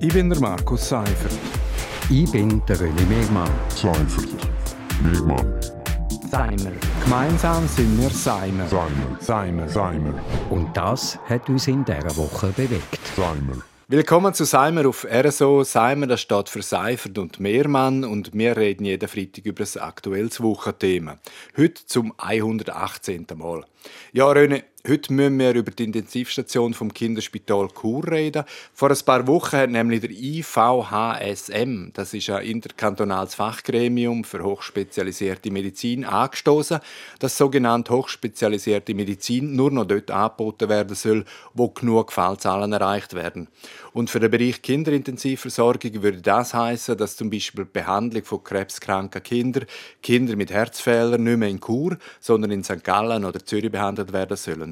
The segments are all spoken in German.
Ich bin der Markus Seifert. Ich bin der René Megmann. Seifert. Megmann. Seimer. Gemeinsam sind wir Seimer. Seimer. Seimer. Seimer. Und das hat uns in dieser Woche bewegt. Seimer. Willkommen zu Seimer auf RSO. Seimer, das steht für Seifert und Mehrmann und wir reden jeden Freitag über ein aktuelles Wochenthema. Heute zum 118. Mal. Ja, René, Heute müssen wir über die Intensivstation vom Kinderspital Chur reden. Vor ein paar Wochen hat nämlich der IVHSM, das ist ein interkantonales Fachgremium für hochspezialisierte Medizin, angestoßen, dass sogenannte hochspezialisierte Medizin nur noch dort angeboten werden soll, wo genug Fallzahlen erreicht werden. Und für den Bereich Kinderintensivversorgung würde das heißen, dass zum Beispiel die Behandlung von krebskranken Kindern, Kinder mit Herzfehlern nicht mehr in Chur, sondern in St. Gallen oder Zürich behandelt werden sollen.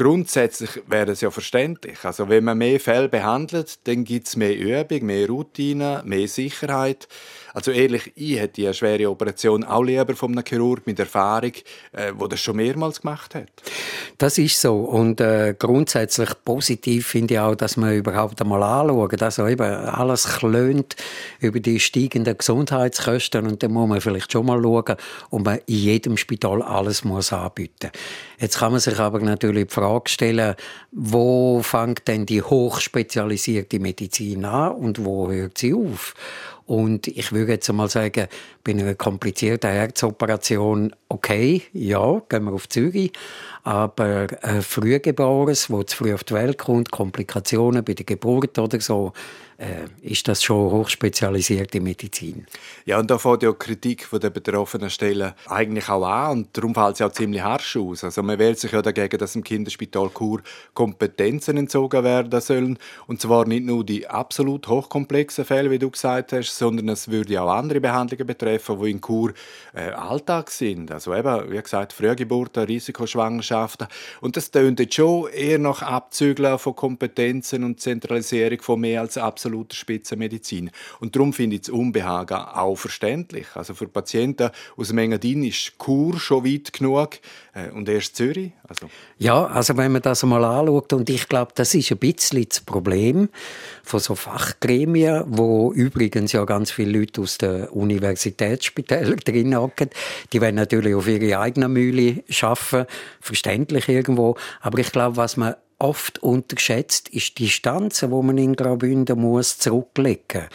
Grundsätzlich wäre es ja verständlich. Also wenn man mehr Fälle behandelt, dann gibt es mehr Übung, mehr Routine, mehr Sicherheit. Also ehrlich, ich hätte eine schwere Operation auch lieber von einem Chirurg mit Erfahrung, äh, das schon mehrmals gemacht hat. Das ist so. Und äh, grundsätzlich positiv finde ich auch, dass man überhaupt einmal anschaut. Also eben alles klönt über die steigenden Gesundheitskosten und dann muss man vielleicht schon mal schauen, ob man in jedem Spital alles muss anbieten Jetzt kann man sich aber natürlich die Frage stellen, wo fängt denn die hochspezialisierte Medizin an und wo hört sie auf? Und ich würde jetzt einmal sagen, bei einer komplizierten Herzoperation, okay, ja, gehen wir auf Zürich. Aber ein Frühgeborenes, das zu früh auf die Welt kommt, Komplikationen bei der Geburt oder so, äh, ist das schon hochspezialisierte Medizin. Ja, und da fängt ja die Kritik von der betroffenen Stellen eigentlich auch an und darum fällt sie auch ziemlich harsch aus. Also man wehrt sich ja dagegen, dass im Kinderspital Chur Kompetenzen entzogen werden sollen und zwar nicht nur die absolut hochkomplexen Fälle, wie du gesagt hast, sondern es würde auch andere Behandlungen betreffen, die in Chur äh, Alltag sind. Also eben, wie gesagt, Frühgeburten, Risikoschwangerschaften und das tönt jetzt schon eher nach Abzügeln von Kompetenzen und Zentralisierung von mehr als absolut absoluter Spitzenmedizin. Und darum finde ich das Unbehagen auch verständlich. Also für Patienten aus dem Engadin ist Kur schon weit genug äh, und erst Zürich. Also. Ja, also wenn man das einmal anschaut, und ich glaube, das ist ein bisschen das Problem von so Fachgremien, wo übrigens ja ganz viele Leute aus den Universitätsspitälern drin hocken. Die wollen natürlich auf ihre eigene Mühle arbeiten, verständlich irgendwo. Aber ich glaube, was man oft unterschätzt, ist die Distanz, wo man in Graubünden muss zurücklegen muss.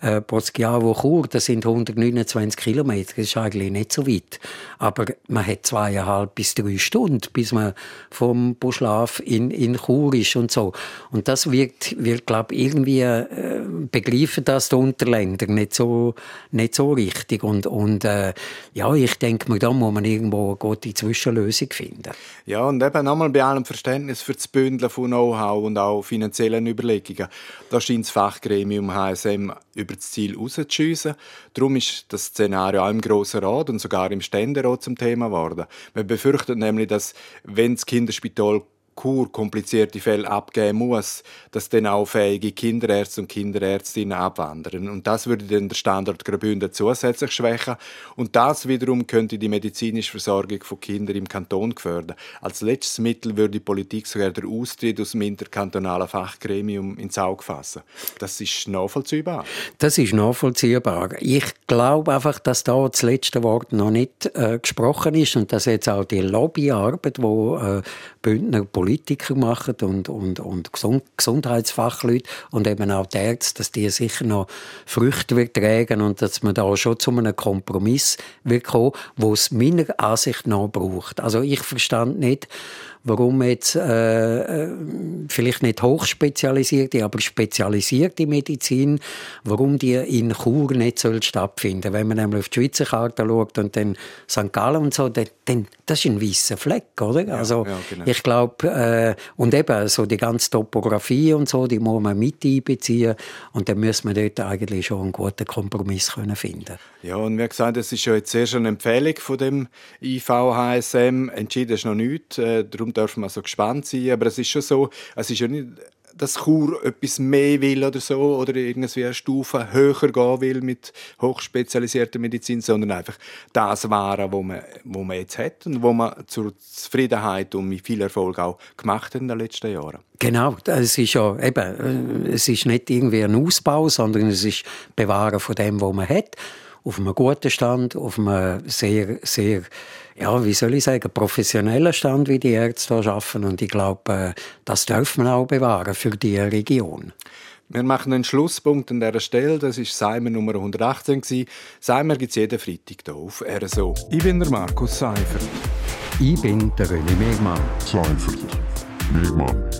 Äh, Poschiavo Chur, das sind 129 Kilometer, das ist eigentlich nicht so weit. Aber man hat zweieinhalb bis drei Stunden, bis man vom Buschlaf in, in Chur ist und so. Und das wird, wird glaube irgendwie äh, begreifen das die Unterländer nicht so, nicht so richtig. Und, und äh, ja, ich denke mir, da muss man irgendwo eine gute Zwischenlösung finden. Ja, und eben nochmal bei allem Verständnis für das Bündeln von Know-how und auch finanziellen Überlegungen. Da scheint das Fachgremium HSM über das Ziel rauszuschiessen. Darum ist das Szenario auch im Grossen Rat und sogar im Ständerat zum Thema geworden. Man befürchtet nämlich, dass, wenn das Kinderspital Kur komplizierte Fälle abgeben muss, dass dann auch fähige Kinderärzte und Kinderärztinnen abwandern. Und das würde dann der Standort Graubünden zusätzlich schwächen. Und das wiederum könnte die medizinische Versorgung von Kindern im Kanton gefährden. Als letztes Mittel würde die Politik sogar den Austritt aus dem interkantonalen Fachgremium ins Auge fassen. Das ist nachvollziehbar. Das ist nachvollziehbar. Ich glaube einfach, dass da das letzte Wort noch nicht äh, gesprochen ist und dass jetzt auch die Lobbyarbeit, die äh, Bündner Politiker machen und, und, und Gesundheitsfachleute und eben auch die Ärzte, dass die sicher noch Früchte tragen und dass man da schon zu einem Kompromiss wird kommen, wo es meiner Ansicht nach braucht. Also ich verstand nicht, warum jetzt äh, äh, vielleicht nicht hochspezialisierte, aber spezialisierte Medizin, warum die in Chur nicht soll stattfinden. Wenn man nämlich auf die Schweizer Karte schaut und dann St. Gallen und so, dann, dann das ist ein weißer Fleck, oder? Ja, also ja, genau. ich glaube äh, und eben so die ganze Topografie und so, die muss man mit einbeziehen und dann muss man dort eigentlich schon einen guten Kompromiss können finden. Ja und wie gesagt, das ist ja jetzt erst eine Empfehlung von dem IVHSM. Entschieden ist noch nichts, äh, darum dürfen wir so gespannt sein. Aber es ist schon so, es ist ja nicht dass Chur etwas mehr will oder so oder irgendwie eine Stufe höher gehen will mit hochspezialisierter Medizin, sondern einfach das Ware, wo man, wo man jetzt hat und wo man zur Zufriedenheit und mit viel Erfolg auch gemacht hat in den letzten Jahren. Genau, es ist ja eben, äh, es ist nicht irgendwie ein Ausbau, sondern es ist Bewahren von dem, was man hat auf einem guten Stand, auf einem sehr, sehr, ja, wie soll ich sagen, professionellen Stand, wie die Ärzte hier arbeiten. Und ich glaube, äh, das dürfen wir auch bewahren für die Region. Wir machen einen Schlusspunkt an dieser Stelle. Das war Seimer Nummer 118. Seimer gibt es jeden Freitag hier auf RSO. Ich bin der Markus Seifert. Ich bin der René Megmann. Seifert. Megmann.